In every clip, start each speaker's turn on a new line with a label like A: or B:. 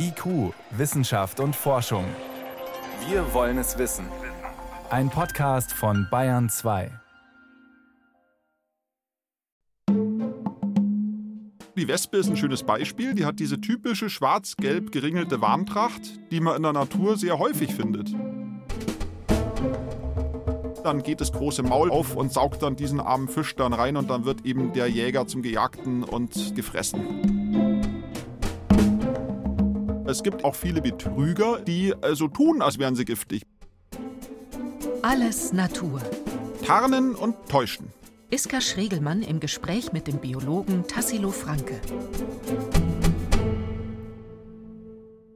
A: IQ, Wissenschaft und Forschung. Wir wollen es wissen. Ein Podcast von Bayern 2.
B: Die Wespe ist ein schönes Beispiel. Die hat diese typische schwarz-gelb geringelte Warntracht, die man in der Natur sehr häufig findet. Dann geht das große Maul auf und saugt dann diesen armen Fisch dann rein und dann wird eben der Jäger zum Gejagten und gefressen. Es gibt auch viele Betrüger, die so also tun, als wären sie giftig.
C: Alles Natur.
B: Tarnen und täuschen.
C: Iska Schregelmann im Gespräch mit dem Biologen Tassilo Franke.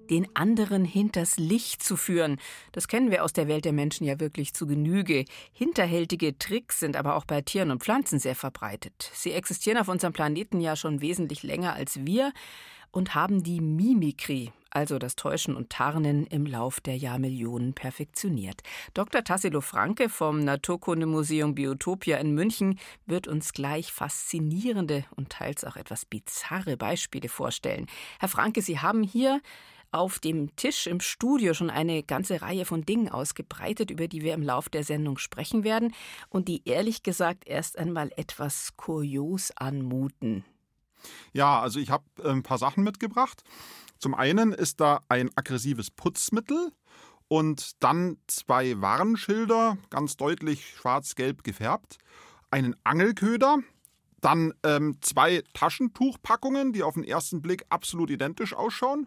C: Den anderen hinters Licht zu führen, das kennen wir aus der Welt der Menschen ja wirklich zu Genüge. Hinterhältige Tricks sind aber auch bei Tieren und Pflanzen sehr verbreitet. Sie existieren auf unserem Planeten ja schon wesentlich länger als wir und haben die Mimikrie, also das Täuschen und Tarnen, im Lauf der Jahrmillionen perfektioniert. Dr. Tassilo Franke vom Naturkundemuseum Biotopia in München wird uns gleich faszinierende und teils auch etwas bizarre Beispiele vorstellen. Herr Franke, Sie haben hier auf dem Tisch im Studio schon eine ganze Reihe von Dingen ausgebreitet, über die wir im Lauf der Sendung sprechen werden und die ehrlich gesagt erst einmal etwas kurios anmuten.
B: Ja, also ich habe äh, ein paar Sachen mitgebracht. Zum einen ist da ein aggressives Putzmittel und dann zwei Warnschilder, ganz deutlich schwarz-gelb gefärbt, einen Angelköder, dann ähm, zwei Taschentuchpackungen, die auf den ersten Blick absolut identisch ausschauen.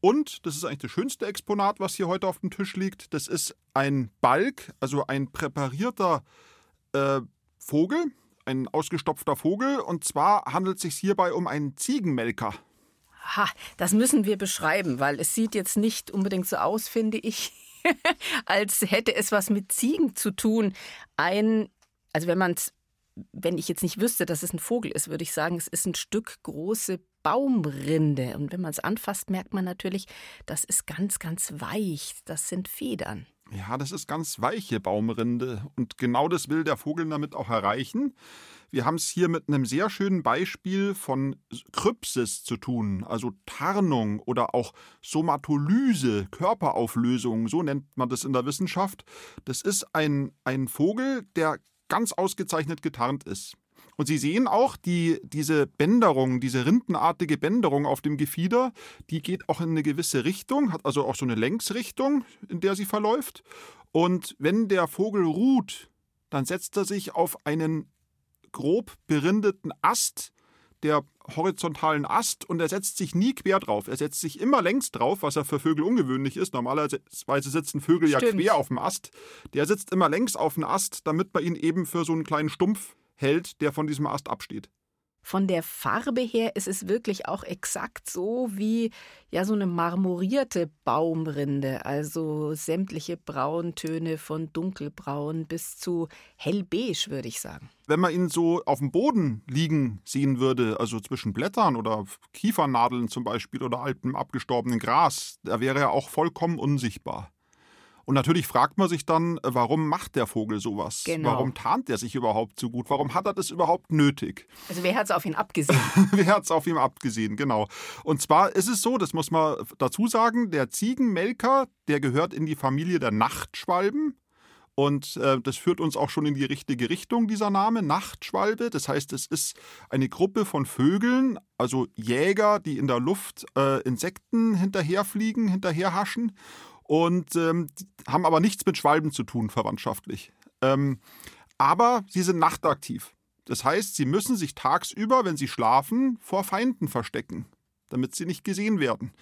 B: Und, das ist eigentlich das schönste Exponat, was hier heute auf dem Tisch liegt, das ist ein Balk, also ein präparierter äh, Vogel, ein ausgestopfter Vogel. Und zwar handelt es sich hierbei um einen Ziegenmelker.
C: Ha, das müssen wir beschreiben, weil es sieht jetzt nicht unbedingt so aus, finde ich, als hätte es was mit Ziegen zu tun. Ein, also wenn man wenn ich jetzt nicht wüsste, dass es ein Vogel ist, würde ich sagen, es ist ein Stück große Baumrinde. Und wenn man es anfasst, merkt man natürlich, das ist ganz, ganz weich. Das sind Federn.
B: Ja, das ist ganz weiche Baumrinde und genau das will der Vogel damit auch erreichen. Wir haben es hier mit einem sehr schönen Beispiel von Krypsis zu tun, also Tarnung oder auch Somatolyse, Körperauflösung, so nennt man das in der Wissenschaft. Das ist ein, ein Vogel, der ganz ausgezeichnet getarnt ist. Und Sie sehen auch, die, diese Bänderung, diese rindenartige Bänderung auf dem Gefieder, die geht auch in eine gewisse Richtung, hat also auch so eine Längsrichtung, in der sie verläuft. Und wenn der Vogel ruht, dann setzt er sich auf einen grob berindeten Ast, der horizontalen Ast und er setzt sich nie quer drauf. Er setzt sich immer längs drauf, was ja für Vögel ungewöhnlich ist. Normalerweise sitzen Vögel Stimmt. ja quer auf dem Ast. Der sitzt immer längs auf dem Ast, damit man ihn eben für so einen kleinen Stumpf hält, der von diesem Ast absteht.
C: Von der Farbe her ist es wirklich auch exakt so wie ja so eine marmorierte Baumrinde, also sämtliche Brauntöne von dunkelbraun bis zu hellbeige, würde ich sagen.
B: Wenn man ihn so auf dem Boden liegen sehen würde, also zwischen Blättern oder Kiefernadeln zum Beispiel oder altem abgestorbenen Gras, da wäre er auch vollkommen unsichtbar. Und natürlich fragt man sich dann, äh, warum macht der Vogel sowas? Genau. Warum tarnt er sich überhaupt so gut? Warum hat er das überhaupt nötig?
C: Also wer hat es auf ihn abgesehen?
B: wer hat es auf ihn abgesehen, genau. Und zwar ist es so, das muss man dazu sagen, der Ziegenmelker, der gehört in die Familie der Nachtschwalben. Und äh, das führt uns auch schon in die richtige Richtung, dieser Name, Nachtschwalbe. Das heißt, es ist eine Gruppe von Vögeln, also Jäger, die in der Luft äh, Insekten hinterherfliegen, hinterherhaschen und ähm, haben aber nichts mit Schwalben zu tun, verwandtschaftlich. Ähm, aber sie sind nachtaktiv. Das heißt, sie müssen sich tagsüber, wenn sie schlafen, vor Feinden verstecken, damit sie nicht gesehen werden.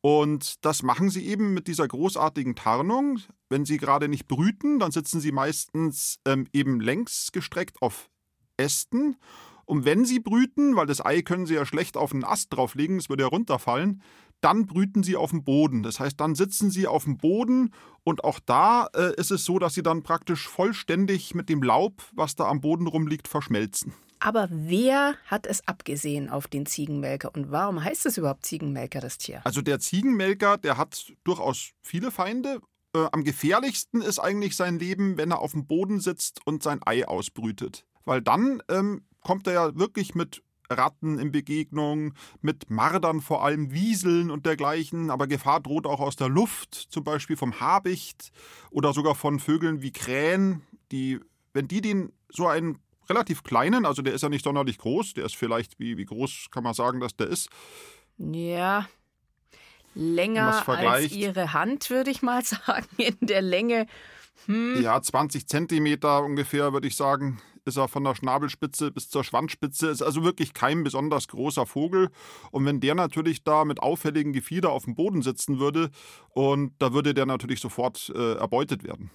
B: Und das machen sie eben mit dieser großartigen Tarnung. Wenn sie gerade nicht brüten, dann sitzen sie meistens ähm, eben längs gestreckt auf Ästen. Und wenn sie brüten, weil das Ei können sie ja schlecht auf einen Ast drauflegen, es würde ja runterfallen, dann brüten sie auf dem Boden. Das heißt, dann sitzen sie auf dem Boden und auch da äh, ist es so, dass sie dann praktisch vollständig mit dem Laub, was da am Boden rumliegt, verschmelzen.
C: Aber wer hat es abgesehen auf den Ziegenmelker und warum heißt es überhaupt Ziegenmelker, das Tier?
B: Also der Ziegenmelker, der hat durchaus viele Feinde. Äh, am gefährlichsten ist eigentlich sein Leben, wenn er auf dem Boden sitzt und sein Ei ausbrütet. Weil dann ähm, kommt er ja wirklich mit Ratten in Begegnung, mit Mardern vor allem, Wieseln und dergleichen. Aber Gefahr droht auch aus der Luft, zum Beispiel vom Habicht oder sogar von Vögeln wie Krähen, die, wenn die den so einen relativ kleinen, also der ist ja nicht sonderlich groß, der ist vielleicht, wie, wie groß kann man sagen, dass der ist?
C: Ja, länger als ihre Hand, würde ich mal sagen, in der Länge.
B: Hm. Ja, 20 Zentimeter ungefähr, würde ich sagen, ist er von der Schnabelspitze bis zur Schwanzspitze. Ist also wirklich kein besonders großer Vogel. Und wenn der natürlich da mit auffälligen Gefieder auf dem Boden sitzen würde, und da würde der natürlich sofort äh, erbeutet werden.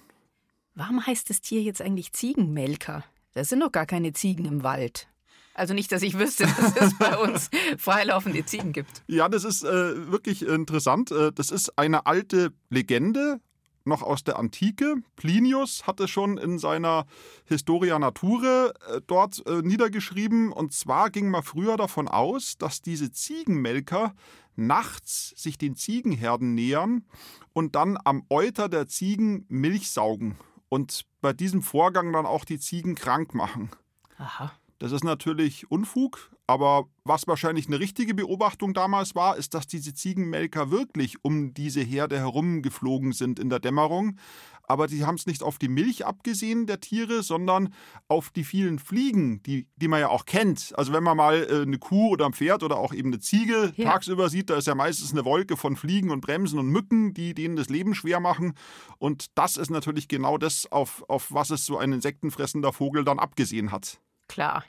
C: Warum heißt das Tier jetzt eigentlich Ziegenmelker? Das sind doch gar keine Ziegen im Wald. Also nicht, dass ich wüsste, dass es bei uns freilaufende Ziegen gibt.
B: Ja, das ist äh, wirklich interessant. Äh, das ist eine alte Legende, noch aus der Antike. Plinius hatte schon in seiner Historia Nature äh, dort äh, niedergeschrieben. Und zwar ging man früher davon aus, dass diese Ziegenmelker nachts sich den Ziegenherden nähern und dann am Euter der Ziegen Milch saugen und bei diesem Vorgang dann auch die Ziegen krank machen.
C: Aha.
B: Das ist natürlich Unfug, aber was wahrscheinlich eine richtige Beobachtung damals war, ist, dass diese Ziegenmelker wirklich um diese Herde herumgeflogen sind in der Dämmerung. Aber die haben es nicht auf die Milch abgesehen der Tiere, sondern auf die vielen Fliegen, die, die man ja auch kennt. Also wenn man mal äh, eine Kuh oder ein Pferd oder auch eben eine Ziege ja. tagsüber sieht, da ist ja meistens eine Wolke von Fliegen und Bremsen und Mücken, die denen das Leben schwer machen. Und das ist natürlich genau das, auf, auf was es so ein insektenfressender Vogel dann abgesehen hat.
C: Klar.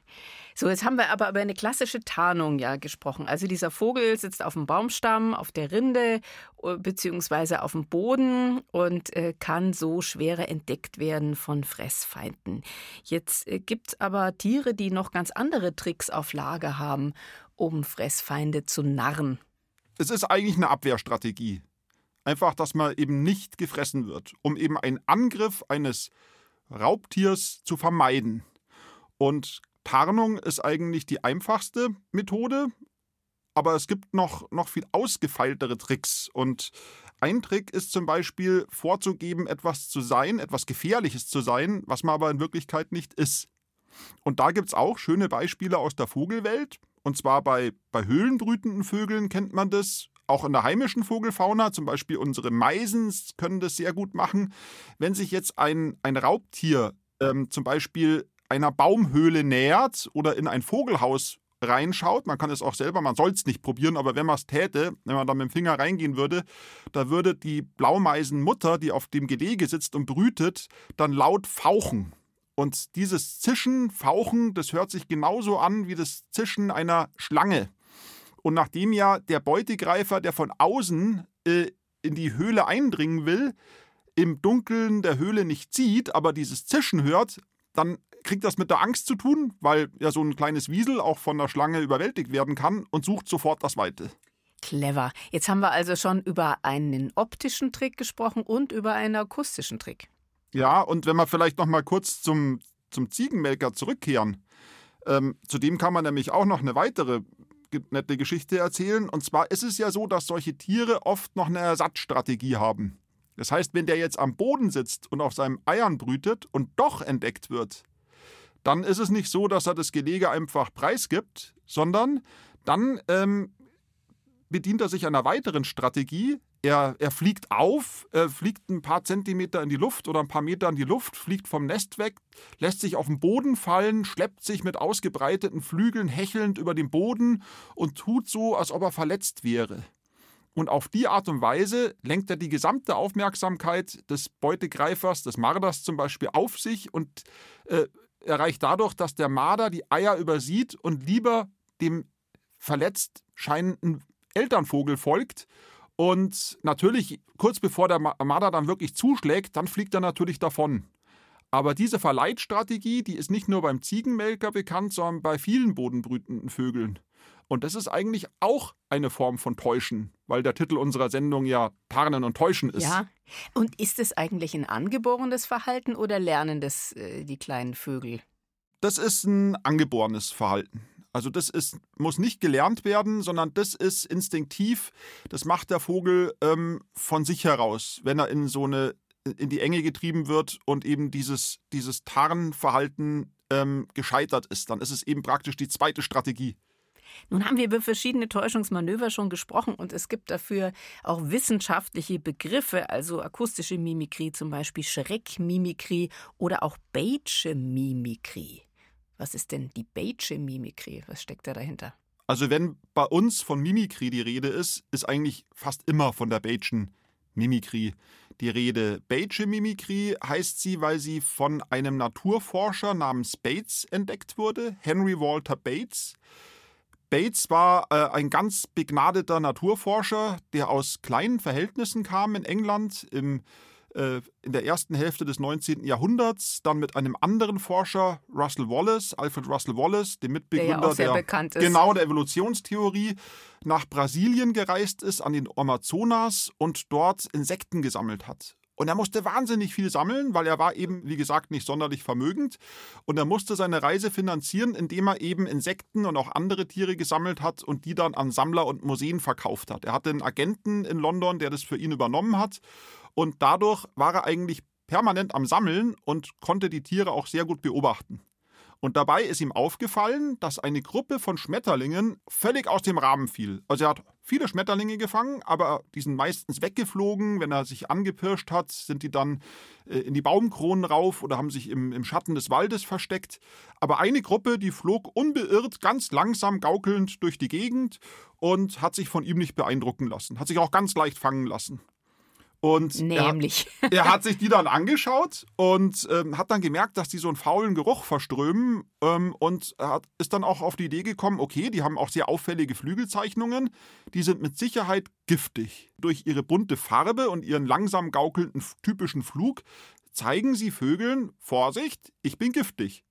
C: So, jetzt haben wir aber über eine klassische Tarnung ja gesprochen. Also dieser Vogel sitzt auf dem Baumstamm, auf der Rinde äh, beziehungsweise auf dem Boden und äh, kann so schwerer entdeckt werden von Fressfeinden. Jetzt äh, gibt es aber Tiere, die noch ganz andere Tricks auf Lager haben, um Fressfeinde zu narren.
B: Es ist eigentlich eine Abwehrstrategie. Einfach, dass man eben nicht gefressen wird, um eben einen Angriff eines Raubtiers zu vermeiden. Und Tarnung ist eigentlich die einfachste Methode, aber es gibt noch, noch viel ausgefeiltere Tricks. Und ein Trick ist zum Beispiel vorzugeben, etwas zu sein, etwas Gefährliches zu sein, was man aber in Wirklichkeit nicht ist. Und da gibt es auch schöne Beispiele aus der Vogelwelt. Und zwar bei, bei höhlenbrütenden Vögeln kennt man das. Auch in der heimischen Vogelfauna, zum Beispiel unsere Meisen können das sehr gut machen. Wenn sich jetzt ein, ein Raubtier ähm, zum Beispiel einer Baumhöhle nähert oder in ein Vogelhaus reinschaut, man kann es auch selber, man soll es nicht probieren, aber wenn man es täte, wenn man da mit dem Finger reingehen würde, da würde die Blaumeisenmutter, die auf dem Gelege sitzt und brütet, dann laut fauchen. Und dieses Zischen, Fauchen, das hört sich genauso an wie das Zischen einer Schlange. Und nachdem ja der Beutegreifer, der von außen äh, in die Höhle eindringen will, im Dunkeln der Höhle nicht sieht, aber dieses Zischen hört, dann kriegt das mit der Angst zu tun, weil ja so ein kleines Wiesel auch von der Schlange überwältigt werden kann und sucht sofort das Weite.
C: Clever. Jetzt haben wir also schon über einen optischen Trick gesprochen und über einen akustischen Trick.
B: Ja, und wenn wir vielleicht noch mal kurz zum, zum Ziegenmelker zurückkehren, ähm, zu dem kann man nämlich auch noch eine weitere nette Geschichte erzählen. Und zwar ist es ja so, dass solche Tiere oft noch eine Ersatzstrategie haben. Das heißt, wenn der jetzt am Boden sitzt und auf seinem Eiern brütet und doch entdeckt wird, dann ist es nicht so, dass er das Gelege einfach preisgibt, sondern dann ähm, bedient er sich einer weiteren Strategie. Er, er fliegt auf, er fliegt ein paar Zentimeter in die Luft oder ein paar Meter in die Luft, fliegt vom Nest weg, lässt sich auf den Boden fallen, schleppt sich mit ausgebreiteten Flügeln hechelnd über den Boden und tut so, als ob er verletzt wäre. Und auf die Art und Weise lenkt er die gesamte Aufmerksamkeit des Beutegreifers, des Marders zum Beispiel, auf sich und äh, erreicht dadurch, dass der Marder die Eier übersieht und lieber dem verletzt scheinenden Elternvogel folgt. Und natürlich, kurz bevor der Marder dann wirklich zuschlägt, dann fliegt er natürlich davon. Aber diese Verleitstrategie, die ist nicht nur beim Ziegenmelker bekannt, sondern bei vielen bodenbrütenden Vögeln. Und das ist eigentlich auch eine Form von Täuschen, weil der Titel unserer Sendung ja Tarnen und Täuschen ist.
C: Ja. Und ist es eigentlich ein angeborenes Verhalten oder lernen das äh, die kleinen Vögel?
B: Das ist ein angeborenes Verhalten. Also das ist, muss nicht gelernt werden, sondern das ist instinktiv. Das macht der Vogel ähm, von sich heraus, wenn er in so eine in die Enge getrieben wird und eben dieses, dieses Tarnverhalten ähm, gescheitert ist. Dann ist es eben praktisch die zweite Strategie.
C: Nun haben wir über verschiedene Täuschungsmanöver schon gesprochen und es gibt dafür auch wissenschaftliche Begriffe, also akustische Mimikrie, zum Beispiel Schreckmimikrie oder auch Beige Mimikrie. Was ist denn die Beige Mimikrie? Was steckt da dahinter?
B: Also wenn bei uns von Mimikrie die Rede ist, ist eigentlich fast immer von der Beigen Mimikrie die Rede. Beige Mimikrie heißt sie, weil sie von einem Naturforscher namens Bates entdeckt wurde, Henry Walter Bates. Bates war äh, ein ganz begnadeter Naturforscher, der aus kleinen Verhältnissen kam in England im äh, in der ersten Hälfte des 19. Jahrhunderts, dann mit einem anderen Forscher, Russell Wallace, Alfred Russell Wallace, dem Mitbegründer
C: der, ja
B: der, genau der Evolutionstheorie, nach Brasilien gereist ist, an den Amazonas und dort Insekten gesammelt hat. Und er musste wahnsinnig viel sammeln, weil er war eben, wie gesagt, nicht sonderlich vermögend. Und er musste seine Reise finanzieren, indem er eben Insekten und auch andere Tiere gesammelt hat und die dann an Sammler und Museen verkauft hat. Er hatte einen Agenten in London, der das für ihn übernommen hat. Und dadurch war er eigentlich permanent am Sammeln und konnte die Tiere auch sehr gut beobachten. Und dabei ist ihm aufgefallen, dass eine Gruppe von Schmetterlingen völlig aus dem Rahmen fiel. Also er hat viele Schmetterlinge gefangen, aber die sind meistens weggeflogen. Wenn er sich angepirscht hat, sind die dann äh, in die Baumkronen rauf oder haben sich im, im Schatten des Waldes versteckt. Aber eine Gruppe, die flog unbeirrt, ganz langsam gaukelnd durch die Gegend und hat sich von ihm nicht beeindrucken lassen. Hat sich auch ganz leicht fangen lassen. Und
C: Nämlich.
B: Er, er, hat sich die dann angeschaut und ähm, hat dann gemerkt, dass die so einen faulen Geruch verströmen ähm, und hat, ist dann auch auf die Idee gekommen, okay, die haben auch sehr auffällige Flügelzeichnungen, die sind mit Sicherheit giftig. Durch ihre bunte Farbe und ihren langsam gaukelnden typischen Flug zeigen sie Vögeln, Vorsicht, ich bin giftig.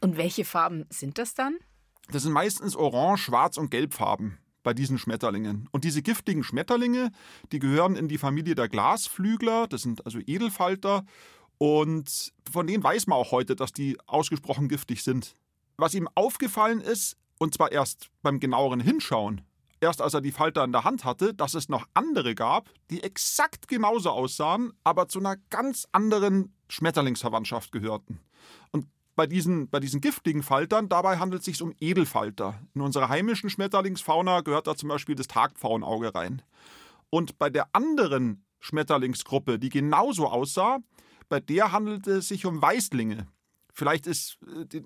C: Und welche Farben sind das dann?
B: Das sind meistens Orange, Schwarz und Gelbfarben bei diesen Schmetterlingen. Und diese giftigen Schmetterlinge, die gehören in die Familie der Glasflügler, das sind also Edelfalter. Und von denen weiß man auch heute, dass die ausgesprochen giftig sind. Was ihm aufgefallen ist, und zwar erst beim genaueren Hinschauen, erst als er die Falter in der Hand hatte, dass es noch andere gab, die exakt genauso aussahen, aber zu einer ganz anderen Schmetterlingsverwandtschaft gehörten. Und bei diesen, bei diesen giftigen Faltern, dabei handelt es sich um Edelfalter. In unserer heimischen Schmetterlingsfauna gehört da zum Beispiel das Tagpfauenauge rein. Und bei der anderen Schmetterlingsgruppe, die genauso aussah, bei der handelt es sich um Weißlinge. Vielleicht ist, äh,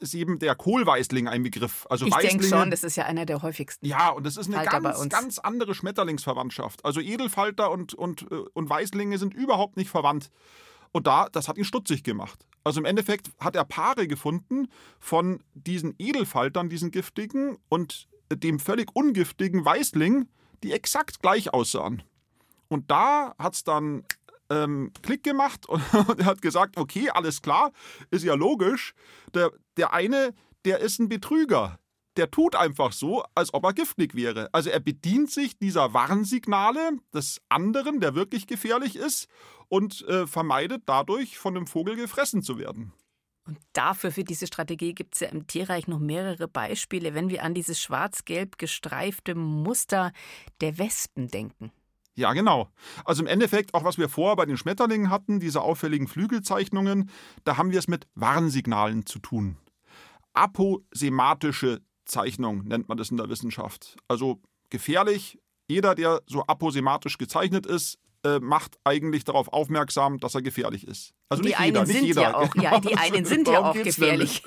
B: ist eben der Kohlweißling ein Begriff. Also
C: ich
B: denke
C: schon, das ist ja einer der häufigsten.
B: Ja, und das ist eine
C: Falter
B: ganz, ganz andere Schmetterlingsverwandtschaft. Also Edelfalter und, und, äh, und Weißlinge sind überhaupt nicht verwandt. Und da, das hat ihn stutzig gemacht. Also im Endeffekt hat er Paare gefunden von diesen Edelfaltern, diesen giftigen, und dem völlig ungiftigen Weißling, die exakt gleich aussahen. Und da hat es dann ähm, Klick gemacht und, und er hat gesagt, okay, alles klar, ist ja logisch. Der, der eine, der ist ein Betrüger der tut einfach so, als ob er giftig wäre. Also er bedient sich dieser Warnsignale des anderen, der wirklich gefährlich ist, und äh, vermeidet dadurch, von dem Vogel gefressen zu werden.
C: Und dafür, für diese Strategie, gibt es ja im Tierreich noch mehrere Beispiele, wenn wir an dieses schwarz-gelb gestreifte Muster der Wespen denken.
B: Ja, genau. Also im Endeffekt, auch was wir vorher bei den Schmetterlingen hatten, diese auffälligen Flügelzeichnungen, da haben wir es mit Warnsignalen zu tun. Aposematische Zeichnung nennt man das in der Wissenschaft. Also gefährlich. Jeder, der so aposematisch gezeichnet ist, äh, macht eigentlich darauf aufmerksam, dass er gefährlich ist. Also
C: die
B: nicht
C: einen
B: jeder,
C: sind
B: nicht jeder.
C: ja auch, ja, die einen sind ja auch gefährlich.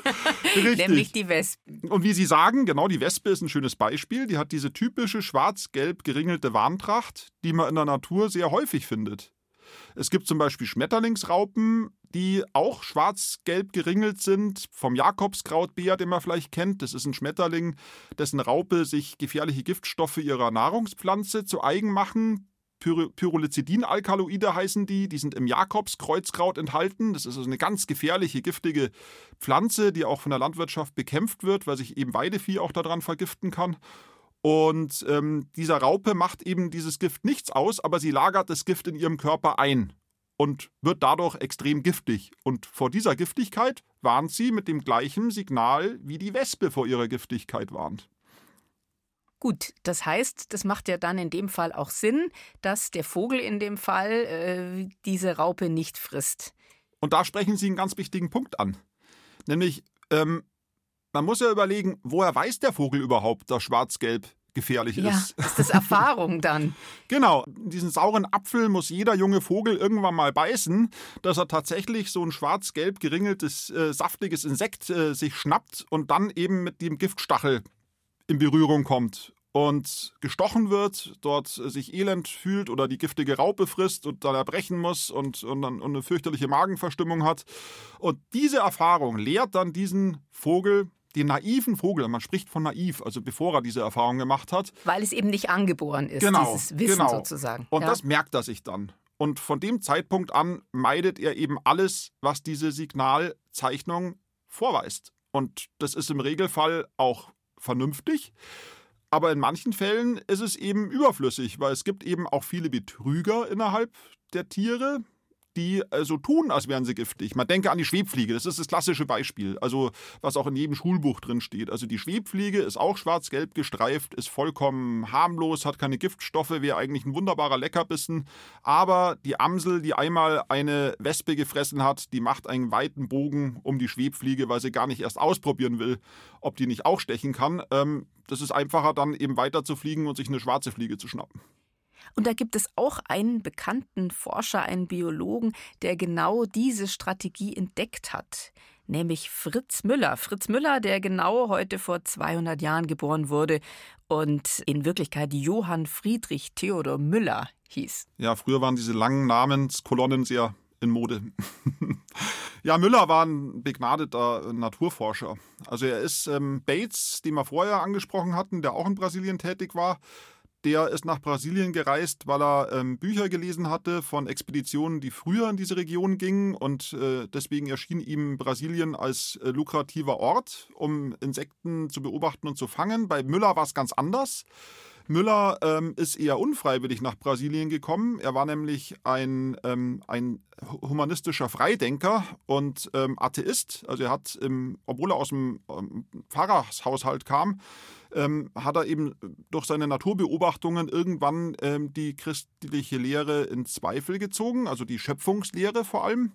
B: Nämlich.
C: nämlich die Wespen.
B: Und wie Sie sagen, genau, die Wespe ist ein schönes Beispiel. Die hat diese typische schwarz-gelb geringelte Warntracht, die man in der Natur sehr häufig findet. Es gibt zum Beispiel Schmetterlingsraupen, die auch schwarz-gelb geringelt sind, vom Jakobskrautbär, den man vielleicht kennt. Das ist ein Schmetterling, dessen Raupe sich gefährliche Giftstoffe ihrer Nahrungspflanze zu eigen machen. Pyr Pyrrolizidin-Alkaloide heißen die, die sind im Jakobskreuzkraut enthalten. Das ist also eine ganz gefährliche, giftige Pflanze, die auch von der Landwirtschaft bekämpft wird, weil sich eben Weidevieh auch daran vergiften kann. Und ähm, dieser Raupe macht eben dieses Gift nichts aus, aber sie lagert das Gift in ihrem Körper ein und wird dadurch extrem giftig. Und vor dieser Giftigkeit warnt sie mit dem gleichen Signal, wie die Wespe vor ihrer Giftigkeit warnt.
C: Gut, das heißt, das macht ja dann in dem Fall auch Sinn, dass der Vogel in dem Fall äh, diese Raupe nicht frisst.
B: Und da sprechen Sie einen ganz wichtigen Punkt an. Nämlich, ähm, man muss ja überlegen, woher weiß der Vogel überhaupt, dass Schwarz-Gelb gefährlich
C: ja,
B: ist.
C: ist das Erfahrung dann?
B: genau, diesen sauren Apfel muss jeder junge Vogel irgendwann mal beißen, dass er tatsächlich so ein schwarz-gelb geringeltes, äh, saftiges Insekt äh, sich schnappt und dann eben mit dem Giftstachel in Berührung kommt und gestochen wird, dort sich elend fühlt oder die giftige Raupe frisst und dann erbrechen muss und, und dann und eine fürchterliche Magenverstimmung hat. Und diese Erfahrung lehrt dann diesen Vogel, den naiven Vogel, man spricht von naiv, also bevor er diese Erfahrung gemacht hat.
C: Weil es eben nicht angeboren ist,
B: genau,
C: dieses Wissen
B: genau.
C: sozusagen.
B: Und
C: ja.
B: das merkt er sich dann. Und von dem Zeitpunkt an meidet er eben alles, was diese Signalzeichnung vorweist. Und das ist im Regelfall auch vernünftig. Aber in manchen Fällen ist es eben überflüssig, weil es gibt eben auch viele Betrüger innerhalb der Tiere, die äh, so tun, als wären sie giftig. Man denke an die Schwebfliege, das ist das klassische Beispiel, also was auch in jedem Schulbuch drin steht. Also die Schwebfliege ist auch schwarz-gelb gestreift, ist vollkommen harmlos, hat keine Giftstoffe, wäre eigentlich ein wunderbarer Leckerbissen. Aber die Amsel, die einmal eine Wespe gefressen hat, die macht einen weiten Bogen um die Schwebfliege, weil sie gar nicht erst ausprobieren will, ob die nicht auch stechen kann. Ähm, das ist einfacher, dann eben weiter zu fliegen und sich eine schwarze Fliege zu schnappen.
C: Und da gibt es auch einen bekannten Forscher, einen Biologen, der genau diese Strategie entdeckt hat, nämlich Fritz Müller. Fritz Müller, der genau heute vor 200 Jahren geboren wurde und in Wirklichkeit Johann Friedrich Theodor Müller hieß.
B: Ja, früher waren diese langen Namenskolonnen sehr in Mode. ja, Müller war ein begnadeter Naturforscher. Also er ist ähm, Bates, den wir vorher angesprochen hatten, der auch in Brasilien tätig war. Der ist nach Brasilien gereist, weil er ähm, Bücher gelesen hatte von Expeditionen, die früher in diese Region gingen. Und äh, deswegen erschien ihm Brasilien als äh, lukrativer Ort, um Insekten zu beobachten und zu fangen. Bei Müller war es ganz anders. Müller ähm, ist eher unfreiwillig nach Brasilien gekommen. Er war nämlich ein, ähm, ein humanistischer Freidenker und ähm, Atheist. Also er hat, im, obwohl er aus dem ähm, Pfarrershaushalt kam, ähm, hat er eben durch seine Naturbeobachtungen irgendwann ähm, die christliche Lehre in Zweifel gezogen, also die Schöpfungslehre vor allem.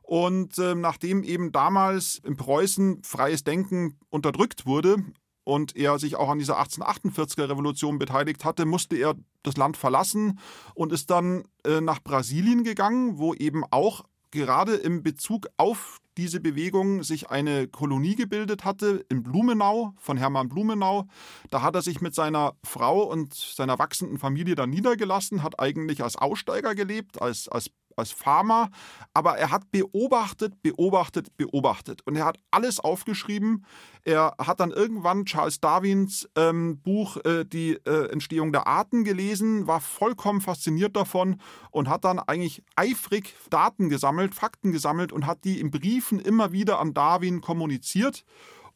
B: Und ähm, nachdem eben damals in Preußen freies Denken unterdrückt wurde und er sich auch an dieser 1848er Revolution beteiligt hatte, musste er das Land verlassen und ist dann äh, nach Brasilien gegangen, wo eben auch gerade im Bezug auf diese Bewegung sich eine Kolonie gebildet hatte in Blumenau von Hermann Blumenau. Da hat er sich mit seiner Frau und seiner wachsenden Familie dann niedergelassen, hat eigentlich als Aussteiger gelebt, als, als als Farmer, aber er hat beobachtet, beobachtet, beobachtet und er hat alles aufgeschrieben. Er hat dann irgendwann Charles Darwins ähm, Buch äh, Die äh, Entstehung der Arten gelesen, war vollkommen fasziniert davon und hat dann eigentlich eifrig Daten gesammelt, Fakten gesammelt und hat die in Briefen immer wieder an Darwin kommuniziert.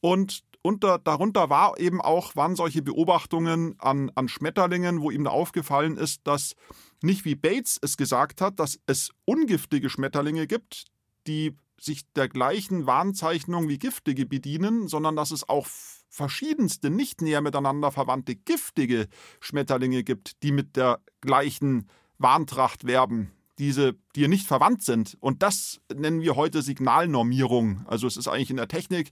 B: Und unter, darunter war eben auch, waren solche Beobachtungen an, an Schmetterlingen, wo ihm da aufgefallen ist, dass nicht wie Bates es gesagt hat, dass es ungiftige Schmetterlinge gibt, die sich der gleichen Warnzeichnung wie giftige bedienen, sondern dass es auch verschiedenste, nicht näher miteinander verwandte giftige Schmetterlinge gibt, die mit der gleichen Warntracht werben diese, die nicht verwandt sind. Und das nennen wir heute Signalnormierung. Also es ist eigentlich in der Technik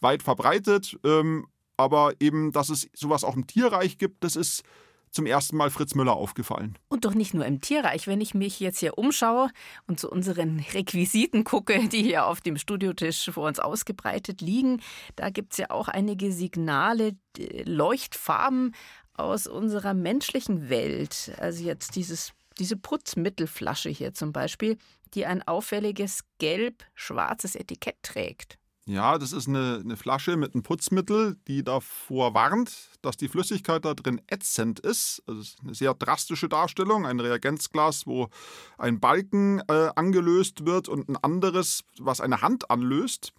B: weit verbreitet, ähm, aber eben, dass es sowas auch im Tierreich gibt, das ist zum ersten Mal Fritz Müller aufgefallen.
C: Und doch nicht nur im Tierreich. Wenn ich mich jetzt hier umschaue und zu unseren Requisiten gucke, die hier auf dem Studiotisch vor uns ausgebreitet liegen, da gibt es ja auch einige Signale, Leuchtfarben aus unserer menschlichen Welt. Also jetzt dieses diese Putzmittelflasche hier zum Beispiel, die ein auffälliges gelb-schwarzes Etikett trägt.
B: Ja, das ist eine, eine, Flasche mit einem Putzmittel, die davor warnt, dass die Flüssigkeit da drin ätzend ist. Das ist eine sehr drastische Darstellung. Ein Reagenzglas, wo ein Balken äh, angelöst wird und ein anderes, was eine Hand anlöst.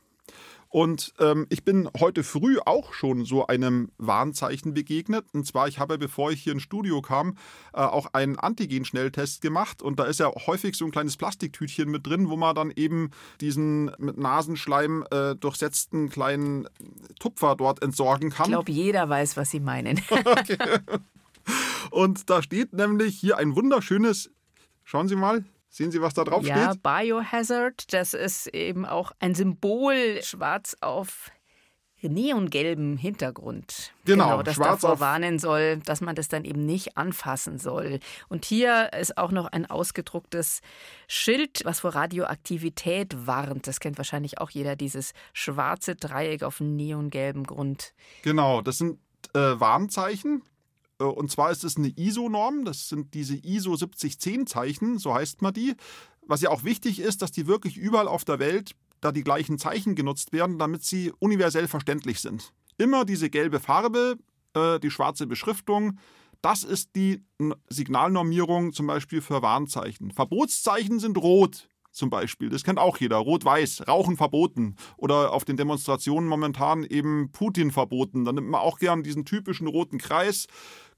B: Und ähm, ich bin heute früh auch schon so einem Warnzeichen begegnet. Und zwar, ich habe, bevor ich hier ins Studio kam, äh, auch einen Antigen-Schnelltest gemacht. Und da ist ja häufig so ein kleines Plastiktütchen mit drin, wo man dann eben diesen mit Nasenschleim äh, durchsetzten kleinen Tupfer dort entsorgen kann.
C: Ich glaube, jeder weiß, was Sie meinen.
B: okay. Und da steht nämlich hier ein wunderschönes, schauen Sie mal, Sehen Sie, was da drauf
C: ja,
B: steht?
C: Biohazard, das ist eben auch ein Symbol schwarz auf neongelben Hintergrund.
B: Genau,
C: genau das davor warnen soll, dass man das dann eben nicht anfassen soll. Und hier ist auch noch ein ausgedrucktes Schild, was vor Radioaktivität warnt. Das kennt wahrscheinlich auch jeder, dieses schwarze Dreieck auf neongelbem Grund.
B: Genau, das sind äh, Warnzeichen. Äh, und zwar ist es eine ISO-Norm, das sind diese ISO 7010-Zeichen, so heißt man die. Was ja auch wichtig ist, dass die wirklich überall auf der Welt da die gleichen Zeichen genutzt werden, damit sie universell verständlich sind. Immer diese gelbe Farbe, äh, die schwarze Beschriftung, das ist die Signalnormierung zum Beispiel für Warnzeichen. Verbotszeichen sind rot zum Beispiel. Das kennt auch jeder. Rot-Weiß, Rauchen verboten. Oder auf den Demonstrationen momentan eben Putin verboten. Dann nimmt man auch gern diesen typischen roten Kreis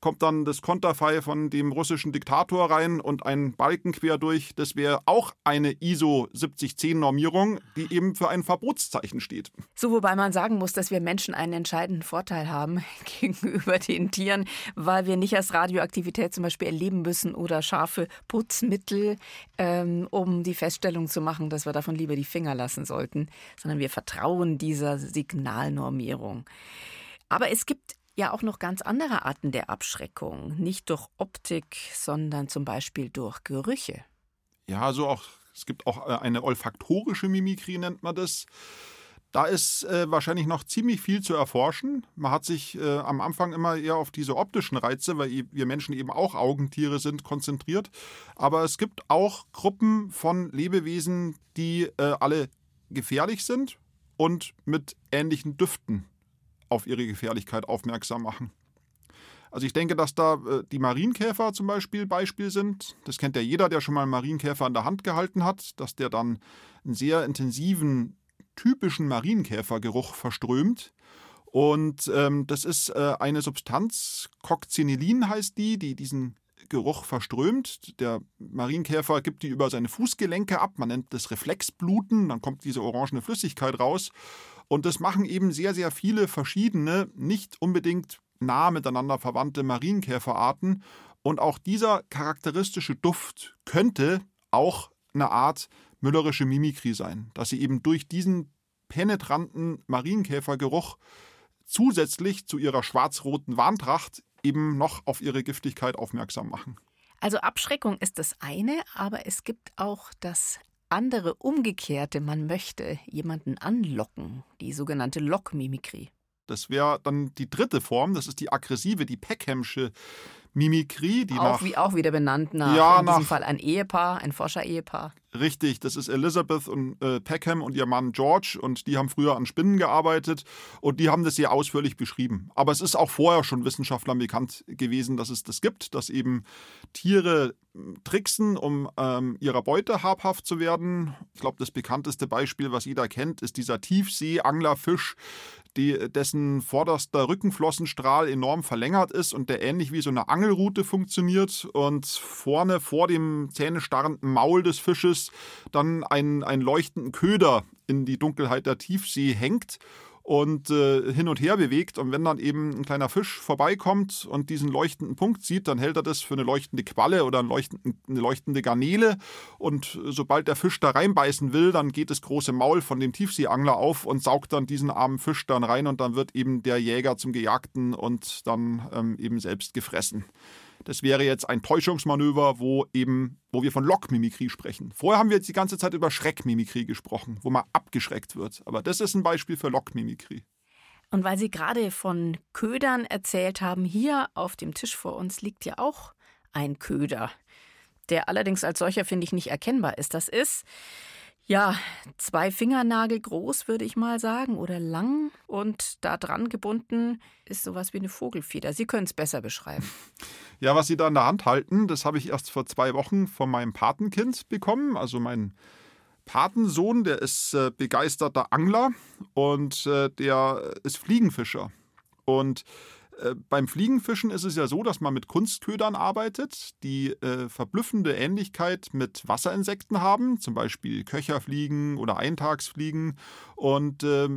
B: kommt dann das Konterfei von dem russischen Diktator rein und ein Balken quer durch. Das wäre auch eine ISO 7010-Normierung, die eben für ein Verbotszeichen steht.
C: So, wobei man sagen muss, dass wir Menschen einen entscheidenden Vorteil haben gegenüber den Tieren, weil wir nicht erst Radioaktivität zum Beispiel erleben müssen oder scharfe Putzmittel, ähm, um die Feststellung zu machen, dass wir davon lieber die Finger lassen sollten, sondern wir vertrauen dieser Signalnormierung. Aber es gibt ja auch noch ganz andere Arten der Abschreckung, nicht durch Optik, sondern zum Beispiel durch Gerüche.
B: Ja, also auch es gibt auch äh, eine olfaktorische Mimikrie nennt man das. Da ist äh, wahrscheinlich noch ziemlich viel zu erforschen. Man hat sich äh, am Anfang immer eher auf diese optischen Reize, weil wir Menschen eben auch Augentiere sind, konzentriert. Aber es gibt auch Gruppen von Lebewesen, die äh, alle gefährlich sind und mit ähnlichen Düften auf ihre Gefährlichkeit aufmerksam machen. Also ich denke, dass da äh, die Marienkäfer zum Beispiel Beispiel sind. Das kennt ja jeder, der schon mal einen Marienkäfer in der Hand gehalten hat, dass der dann einen sehr intensiven, typischen Marienkäfergeruch verströmt. Und ähm, das ist äh, eine Substanz, Coccinellin heißt die, die diesen Geruch verströmt. Der Marienkäfer gibt die über seine Fußgelenke ab. Man nennt das Reflexbluten. Dann kommt diese orangene Flüssigkeit raus. Und das machen eben sehr, sehr viele verschiedene, nicht unbedingt nah miteinander verwandte Marienkäferarten. Und auch dieser charakteristische Duft könnte auch eine Art müllerische Mimikrie sein, dass sie eben durch diesen penetranten Marienkäfergeruch zusätzlich zu ihrer schwarz-roten Warntracht eben noch auf ihre Giftigkeit aufmerksam machen.
C: Also Abschreckung ist das eine, aber es gibt auch das andere umgekehrte, man möchte jemanden anlocken, die sogenannte Lockmimikrie.
B: Das wäre dann die dritte Form, das ist die aggressive, die Peckhamsche Mimikrie. Die
C: auch,
B: nach,
C: wie, auch wieder benannt nach, ja, in diesem Fall ein Ehepaar, ein Forscher-Ehepaar.
B: Richtig, das ist Elizabeth und äh, Peckham und ihr Mann George und die haben früher an Spinnen gearbeitet und die haben das sehr ausführlich beschrieben. Aber es ist auch vorher schon Wissenschaftlern bekannt gewesen, dass es das gibt, dass eben Tiere hm, tricksen, um ähm, ihrer Beute habhaft zu werden. Ich glaube, das bekannteste Beispiel, was jeder kennt, ist dieser Tiefsee-Anglerfisch, die, dessen vorderster Rückenflossenstrahl enorm verlängert ist und der ähnlich wie so eine Angelrute funktioniert und vorne vor dem zähnestarrenden Maul des Fisches dann einen, einen leuchtenden Köder in die Dunkelheit der Tiefsee hängt und äh, hin und her bewegt. Und wenn dann eben ein kleiner Fisch vorbeikommt und diesen leuchtenden Punkt sieht, dann hält er das für eine leuchtende Qualle oder eine leuchtende Garnele. Und sobald der Fisch da reinbeißen will, dann geht das große Maul von dem Tiefseeangler auf und saugt dann diesen armen Fisch dann rein und dann wird eben der Jäger zum Gejagten und dann ähm, eben selbst gefressen. Das wäre jetzt ein Täuschungsmanöver, wo eben, wo wir von Lockmimikrie sprechen. Vorher haben wir jetzt die ganze Zeit über Schreckmimikrie gesprochen, wo man abgeschreckt wird. Aber das ist ein Beispiel für Lockmimikrie.
C: Und weil Sie gerade von Ködern erzählt haben, hier auf dem Tisch vor uns liegt ja auch ein Köder, der allerdings als solcher, finde ich, nicht erkennbar ist. Das ist ja, zwei Fingernagel groß, würde ich mal sagen, oder lang. Und da dran gebunden ist sowas wie eine Vogelfeder. Sie können es besser beschreiben.
B: Ja, was Sie da in der Hand halten, das habe ich erst vor zwei Wochen von meinem Patenkind bekommen. Also mein Patensohn, der ist äh, begeisterter Angler und äh, der ist Fliegenfischer. Und äh, beim Fliegenfischen ist es ja so, dass man mit Kunstködern arbeitet, die äh, verblüffende Ähnlichkeit mit Wasserinsekten haben, zum Beispiel Köcherfliegen oder Eintagsfliegen. Und äh,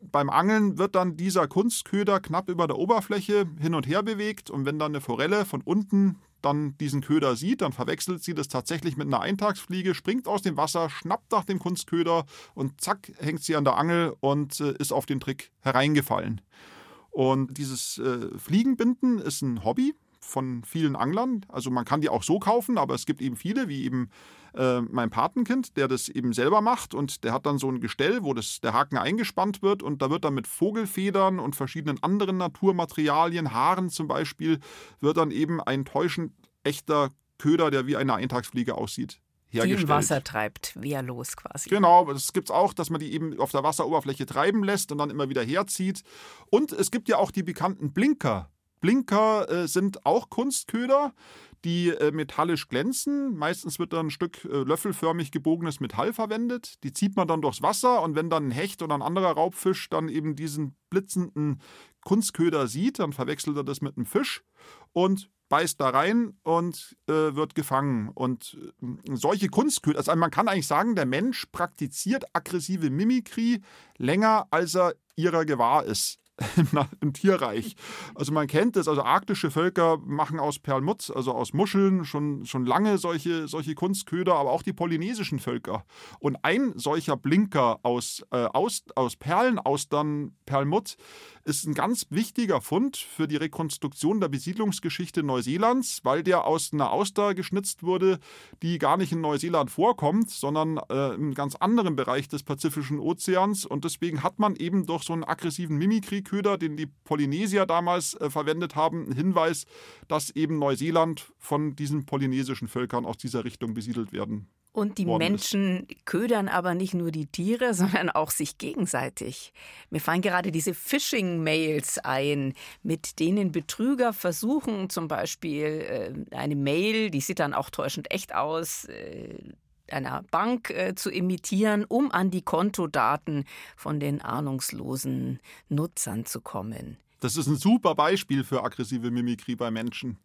B: beim Angeln wird dann dieser Kunstköder knapp über der Oberfläche hin und her bewegt und wenn dann eine Forelle von unten dann diesen Köder sieht, dann verwechselt sie das tatsächlich mit einer Eintagsfliege, springt aus dem Wasser, schnappt nach dem Kunstköder und zack, hängt sie an der Angel und äh, ist auf den Trick hereingefallen. Und dieses äh, Fliegenbinden ist ein Hobby von vielen Anglern. Also man kann die auch so kaufen, aber es gibt eben viele, wie eben äh, mein Patenkind, der das eben selber macht und der hat dann so ein Gestell, wo das, der Haken eingespannt wird und da wird dann mit Vogelfedern und verschiedenen anderen Naturmaterialien, Haaren zum Beispiel, wird dann eben ein täuschend echter Köder, der wie eine Eintagsfliege aussieht, hergestellt.
C: Die im Wasser treibt, wehrlos quasi.
B: Genau, es gibt auch, dass man die eben auf der Wasseroberfläche treiben lässt und dann immer wieder herzieht. Und es gibt ja auch die bekannten Blinker. Blinker äh, sind auch Kunstköder, die äh, metallisch glänzen. Meistens wird dann ein Stück äh, löffelförmig gebogenes Metall verwendet. Die zieht man dann durchs Wasser und wenn dann ein Hecht oder ein anderer Raubfisch dann eben diesen blitzenden Kunstköder sieht, dann verwechselt er das mit einem Fisch und beißt da rein und äh, wird gefangen. Und äh, solche Kunstköder, also man kann eigentlich sagen, der Mensch praktiziert aggressive Mimikrie länger, als er ihrer gewahr ist. im, Tierreich. Also man kennt es, also arktische Völker machen aus Perlmutz, also aus Muscheln, schon, schon lange solche, solche Kunstköder, aber auch die polynesischen Völker. Und ein solcher Blinker aus, äh, aus, aus Perlenaustern, Perlmutt, ist ein ganz wichtiger Fund für die Rekonstruktion der Besiedlungsgeschichte Neuseelands, weil der aus einer Auster geschnitzt wurde, die gar nicht in Neuseeland vorkommt, sondern äh, im ganz anderen Bereich des Pazifischen Ozeans. Und deswegen hat man eben durch so einen aggressiven Mimikry-Köder, den die Polynesier damals äh, verwendet haben, einen Hinweis, dass eben Neuseeland von diesen polynesischen Völkern aus dieser Richtung besiedelt werden
C: und die Menschen ist. ködern aber nicht nur die Tiere, sondern auch sich gegenseitig. Mir fallen gerade diese Phishing-Mails ein, mit denen Betrüger versuchen, zum Beispiel äh, eine Mail, die sieht dann auch täuschend echt aus, äh, einer Bank äh, zu imitieren, um an die Kontodaten von den ahnungslosen Nutzern zu kommen.
B: Das ist ein super Beispiel für aggressive Mimikrie bei Menschen.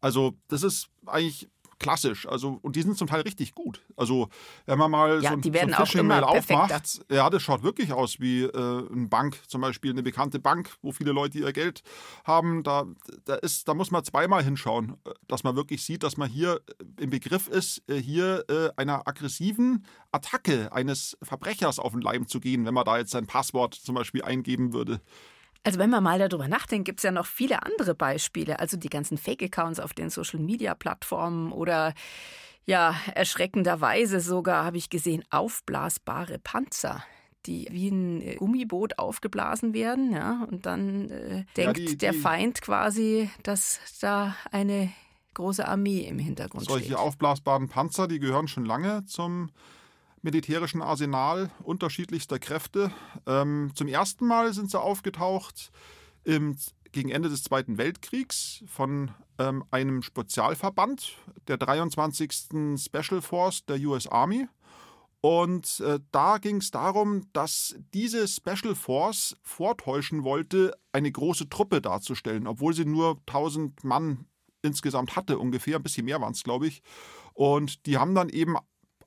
B: Also, das ist eigentlich klassisch. Also, und die sind zum Teil richtig gut. Also, wenn man mal
C: ja,
B: so, ein,
C: so ein
B: Phishing-Mail aufmacht, ja, das schaut wirklich aus wie äh, eine Bank, zum Beispiel eine bekannte Bank, wo viele Leute ihr Geld haben. Da, da, ist, da muss man zweimal hinschauen, dass man wirklich sieht, dass man hier im Begriff ist, äh, hier äh, einer aggressiven Attacke eines Verbrechers auf den Leim zu gehen, wenn man da jetzt sein Passwort zum Beispiel eingeben würde.
C: Also wenn man mal darüber nachdenkt, gibt es ja noch viele andere Beispiele. Also die ganzen Fake-Accounts auf den Social-Media-Plattformen oder ja, erschreckenderweise sogar habe ich gesehen, aufblasbare Panzer die wie ein äh, Gummiboot aufgeblasen werden, ja, und dann äh, denkt ja, die, die, der Feind quasi, dass da eine große Armee im Hintergrund
B: solche
C: steht.
B: Solche aufblasbaren Panzer, die gehören schon lange zum militärischen Arsenal unterschiedlichster Kräfte. Ähm, zum ersten Mal sind sie aufgetaucht im, gegen Ende des Zweiten Weltkriegs von ähm, einem Spezialverband der 23. Special Force der US Army. Und äh, da ging es darum, dass diese Special Force vortäuschen wollte, eine große Truppe darzustellen, obwohl sie nur 1000 Mann insgesamt hatte, ungefähr, ein bisschen mehr waren es, glaube ich. Und die haben dann eben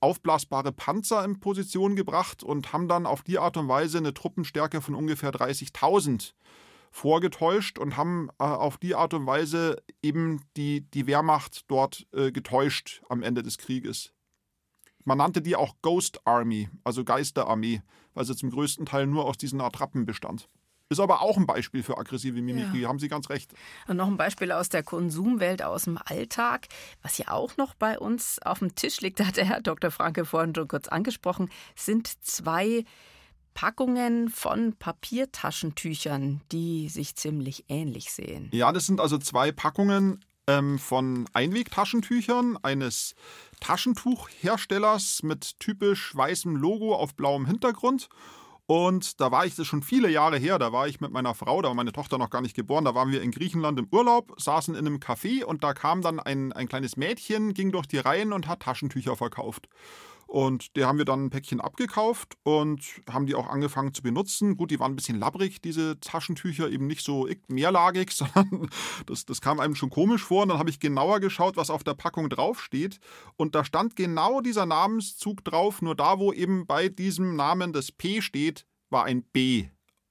B: aufblasbare Panzer in Position gebracht und haben dann auf die Art und Weise eine Truppenstärke von ungefähr 30.000 vorgetäuscht und haben äh, auf die Art und Weise eben die, die Wehrmacht dort äh, getäuscht am Ende des Krieges. Man nannte die auch Ghost Army, also Geisterarmee, weil sie zum größten Teil nur aus diesen Attrappen bestand. Ist aber auch ein Beispiel für aggressive Mimikrie, ja. haben Sie ganz recht.
C: Und noch ein Beispiel aus der Konsumwelt, aus dem Alltag, was ja auch noch bei uns auf dem Tisch liegt, da hat der Herr Dr. Franke vorhin schon kurz angesprochen, sind zwei Packungen von Papiertaschentüchern, die sich ziemlich ähnlich sehen.
B: Ja, das sind also zwei Packungen ähm, von Einwegtaschentüchern eines Taschentuchherstellers mit typisch weißem Logo auf blauem Hintergrund und da war ich, das schon viele Jahre her, da war ich mit meiner Frau, da war meine Tochter noch gar nicht geboren, da waren wir in Griechenland im Urlaub, saßen in einem Café und da kam dann ein, ein kleines Mädchen, ging durch die Reihen und hat Taschentücher verkauft. Und die haben wir dann ein Päckchen abgekauft und haben die auch angefangen zu benutzen. Gut, die waren ein bisschen labbrig, diese Taschentücher, eben nicht so mehrlagig, sondern das, das kam einem schon komisch vor. Und dann habe ich genauer geschaut, was auf der Packung draufsteht. Und da stand genau dieser Namenszug drauf, nur da, wo eben bei diesem Namen das P steht, war ein B.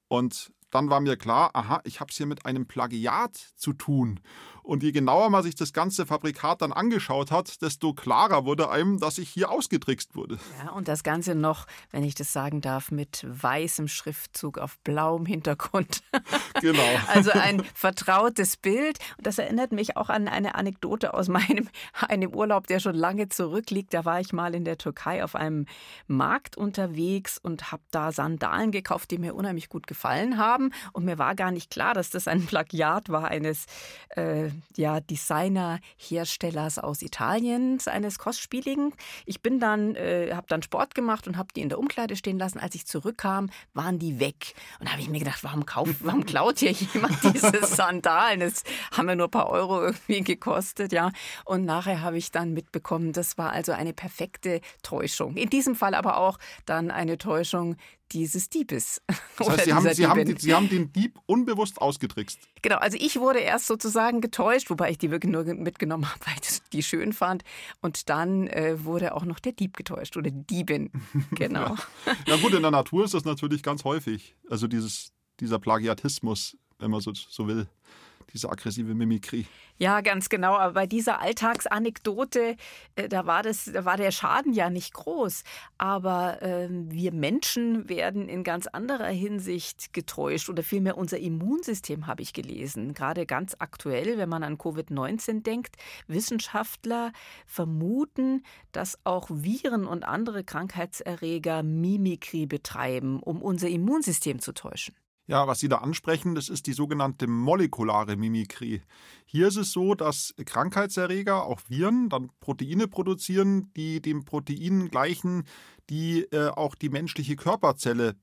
B: Und dann war mir klar, aha, ich habe es hier mit einem Plagiat zu tun. Und je genauer man sich das ganze Fabrikat dann angeschaut hat, desto klarer wurde einem, dass ich hier ausgetrickst wurde.
C: Ja, und das Ganze noch, wenn ich das sagen darf, mit weißem Schriftzug auf blauem Hintergrund.
B: Genau.
C: also ein vertrautes Bild. Und das erinnert mich auch an eine Anekdote aus meinem einem Urlaub, der schon lange zurückliegt. Da war ich mal in der Türkei auf einem Markt unterwegs und habe da Sandalen gekauft, die mir unheimlich gut gefallen haben. Und mir war gar nicht klar, dass das ein Plagiat war eines äh, ja, Designer-Herstellers aus Italien, eines kostspieligen. Ich bin dann, äh, habe dann Sport gemacht und habe die in der Umkleide stehen lassen. Als ich zurückkam, waren die weg. Und da habe ich mir gedacht, warum, kauft, warum klaut hier jemand diese Sandalen? Das haben ja nur ein paar Euro irgendwie gekostet, ja. Und nachher habe ich dann mitbekommen, das war also eine perfekte Täuschung. In diesem Fall aber auch dann eine Täuschung dieses Diebes.
B: Das heißt, Sie haben, Sie, haben, Sie haben, den Dieb unbewusst ausgetrickst.
C: Genau, also ich wurde erst sozusagen getäuscht, wobei ich die wirklich nur mitgenommen habe, weil ich die schön fand. Und dann äh, wurde auch noch der Dieb getäuscht oder die Diebin. Genau.
B: ja. ja. gut, in der Natur ist das natürlich ganz häufig. Also dieses, dieser Plagiatismus, wenn man so, so will diese aggressive Mimikrie.
C: Ja, ganz genau. Aber bei dieser Alltagsanekdote, äh, da war das, da war der Schaden ja nicht groß. Aber äh, wir Menschen werden in ganz anderer Hinsicht getäuscht oder vielmehr unser Immunsystem habe ich gelesen. Gerade ganz aktuell, wenn man an Covid-19 denkt, Wissenschaftler vermuten, dass auch Viren und andere Krankheitserreger Mimikrie betreiben, um unser Immunsystem zu täuschen.
B: Ja, was Sie da ansprechen, das ist die sogenannte molekulare Mimikrie. Hier ist es so, dass Krankheitserreger, auch Viren, dann Proteine produzieren, die dem Protein gleichen, die äh, auch die menschliche Körperzelle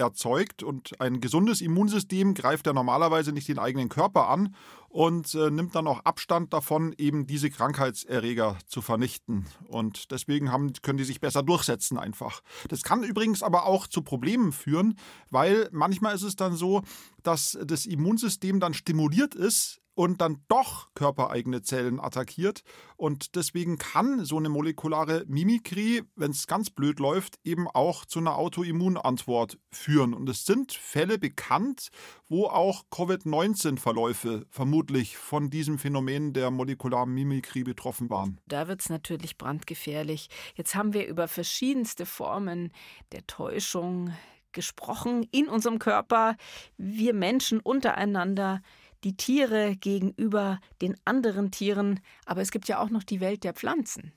B: erzeugt und ein gesundes Immunsystem greift ja normalerweise nicht den eigenen Körper an und äh, nimmt dann auch Abstand davon, eben diese Krankheitserreger zu vernichten. Und deswegen haben, können die sich besser durchsetzen einfach. Das kann übrigens aber auch zu Problemen führen, weil manchmal ist es dann so, dass das Immunsystem dann stimuliert ist, und dann doch körpereigene Zellen attackiert. Und deswegen kann so eine molekulare Mimikrie, wenn es ganz blöd läuft, eben auch zu einer Autoimmunantwort führen. Und es sind Fälle bekannt, wo auch Covid-19-Verläufe vermutlich von diesem Phänomen der molekularen Mimikrie betroffen waren.
C: Da wird es natürlich brandgefährlich. Jetzt haben wir über verschiedenste Formen der Täuschung gesprochen in unserem Körper, wir Menschen untereinander die Tiere gegenüber den anderen Tieren, aber es gibt ja auch noch die Welt der Pflanzen.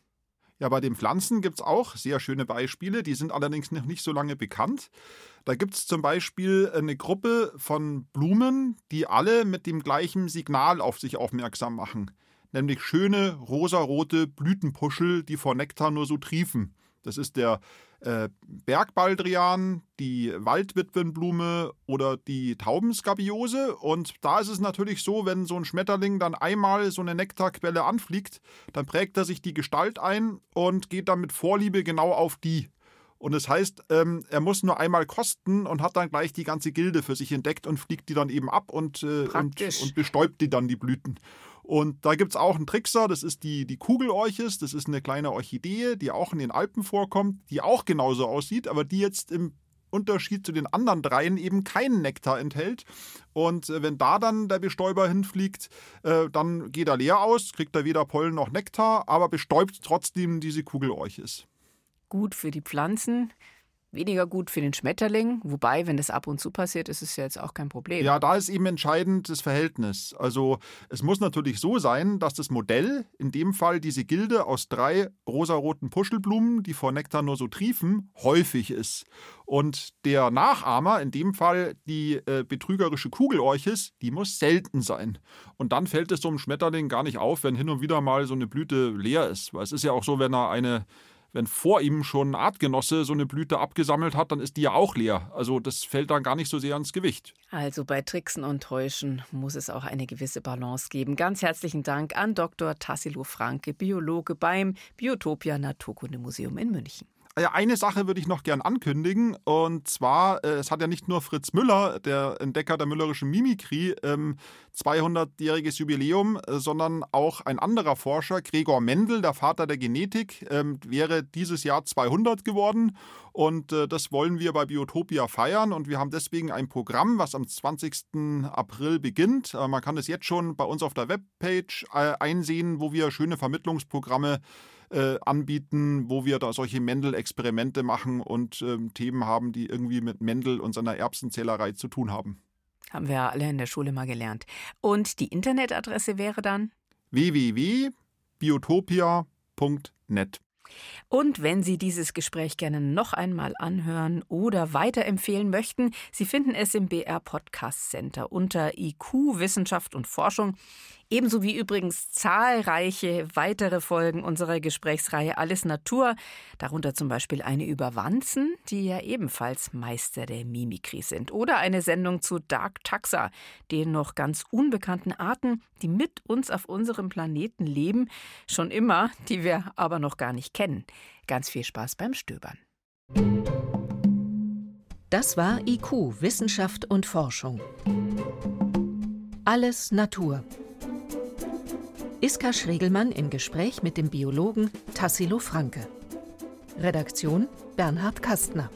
B: Ja, bei den Pflanzen gibt es auch sehr schöne Beispiele, die sind allerdings noch nicht so lange bekannt. Da gibt es zum Beispiel eine Gruppe von Blumen, die alle mit dem gleichen Signal auf sich aufmerksam machen, nämlich schöne rosarote Blütenpuschel, die vor Nektar nur so triefen. Das ist der äh, Bergbaldrian, die Waldwitwenblume oder die Taubenskabiose. Und da ist es natürlich so, wenn so ein Schmetterling dann einmal so eine Nektarquelle anfliegt, dann prägt er sich die Gestalt ein und geht dann mit Vorliebe genau auf die. Und das heißt, ähm, er muss nur einmal kosten und hat dann gleich die ganze Gilde für sich entdeckt und fliegt die dann eben ab und, äh, und, und bestäubt die dann die Blüten. Und da gibt es auch einen Trickser, das ist die, die Kugelorchis, das ist eine kleine Orchidee, die auch in den Alpen vorkommt, die auch genauso aussieht, aber die jetzt im Unterschied zu den anderen dreien eben keinen Nektar enthält. Und äh, wenn da dann der Bestäuber hinfliegt, äh, dann geht er leer aus, kriegt er weder Pollen noch Nektar, aber bestäubt trotzdem diese Kugelorchis.
C: Gut für die Pflanzen, weniger gut für den Schmetterling. Wobei, wenn das ab und zu passiert, ist es ja jetzt auch kein Problem.
B: Ja, da ist eben entscheidend das Verhältnis. Also es muss natürlich so sein, dass das Modell, in dem Fall diese Gilde aus drei rosaroten Puschelblumen, die vor Nektar nur so triefen, häufig ist. Und der Nachahmer, in dem Fall die äh, betrügerische Kugelorchis, die muss selten sein. Und dann fällt es so einem Schmetterling gar nicht auf, wenn hin und wieder mal so eine Blüte leer ist. Weil es ist ja auch so, wenn er eine wenn vor ihm schon ein Artgenosse so eine Blüte abgesammelt hat, dann ist die ja auch leer. Also das fällt dann gar nicht so sehr ans Gewicht.
C: Also bei Tricksen und Täuschen muss es auch eine gewisse Balance geben. Ganz herzlichen Dank an Dr. Tassilo Franke, Biologe beim Biotopia Naturkundemuseum in München.
B: Ja, eine Sache würde ich noch gern ankündigen. Und zwar, äh, es hat ja nicht nur Fritz Müller, der Entdecker der müllerischen Mimikrie, ähm, 200-jähriges Jubiläum, äh, sondern auch ein anderer Forscher, Gregor Mendel, der Vater der Genetik, ähm, wäre dieses Jahr 200 geworden. Und äh, das wollen wir bei Biotopia feiern. Und wir haben deswegen ein Programm, was am 20. April beginnt. Man kann es jetzt schon bei uns auf der Webpage einsehen, wo wir schöne Vermittlungsprogramme äh, anbieten, wo wir da solche Mendel-Experimente machen und ähm, Themen haben, die irgendwie mit Mendel und seiner Erbsenzählerei zu tun haben.
C: Haben wir ja alle in der Schule mal gelernt. Und die Internetadresse wäre dann?
B: www.biotopia.net.
C: Und wenn Sie dieses Gespräch gerne noch einmal anhören oder weiterempfehlen möchten, Sie finden es im BR Podcast Center unter IQ Wissenschaft und Forschung. Ebenso wie übrigens zahlreiche weitere Folgen unserer Gesprächsreihe Alles Natur, darunter zum Beispiel eine über Wanzen, die ja ebenfalls Meister der Mimikrie sind, oder eine Sendung zu Dark Taxa, den noch ganz unbekannten Arten, die mit uns auf unserem Planeten leben, schon immer, die wir aber noch gar nicht kennen. Ganz viel Spaß beim Stöbern.
D: Das war IQ, Wissenschaft und Forschung. Alles Natur. Iska Schregelmann im Gespräch mit dem Biologen Tassilo Franke. Redaktion Bernhard Kastner.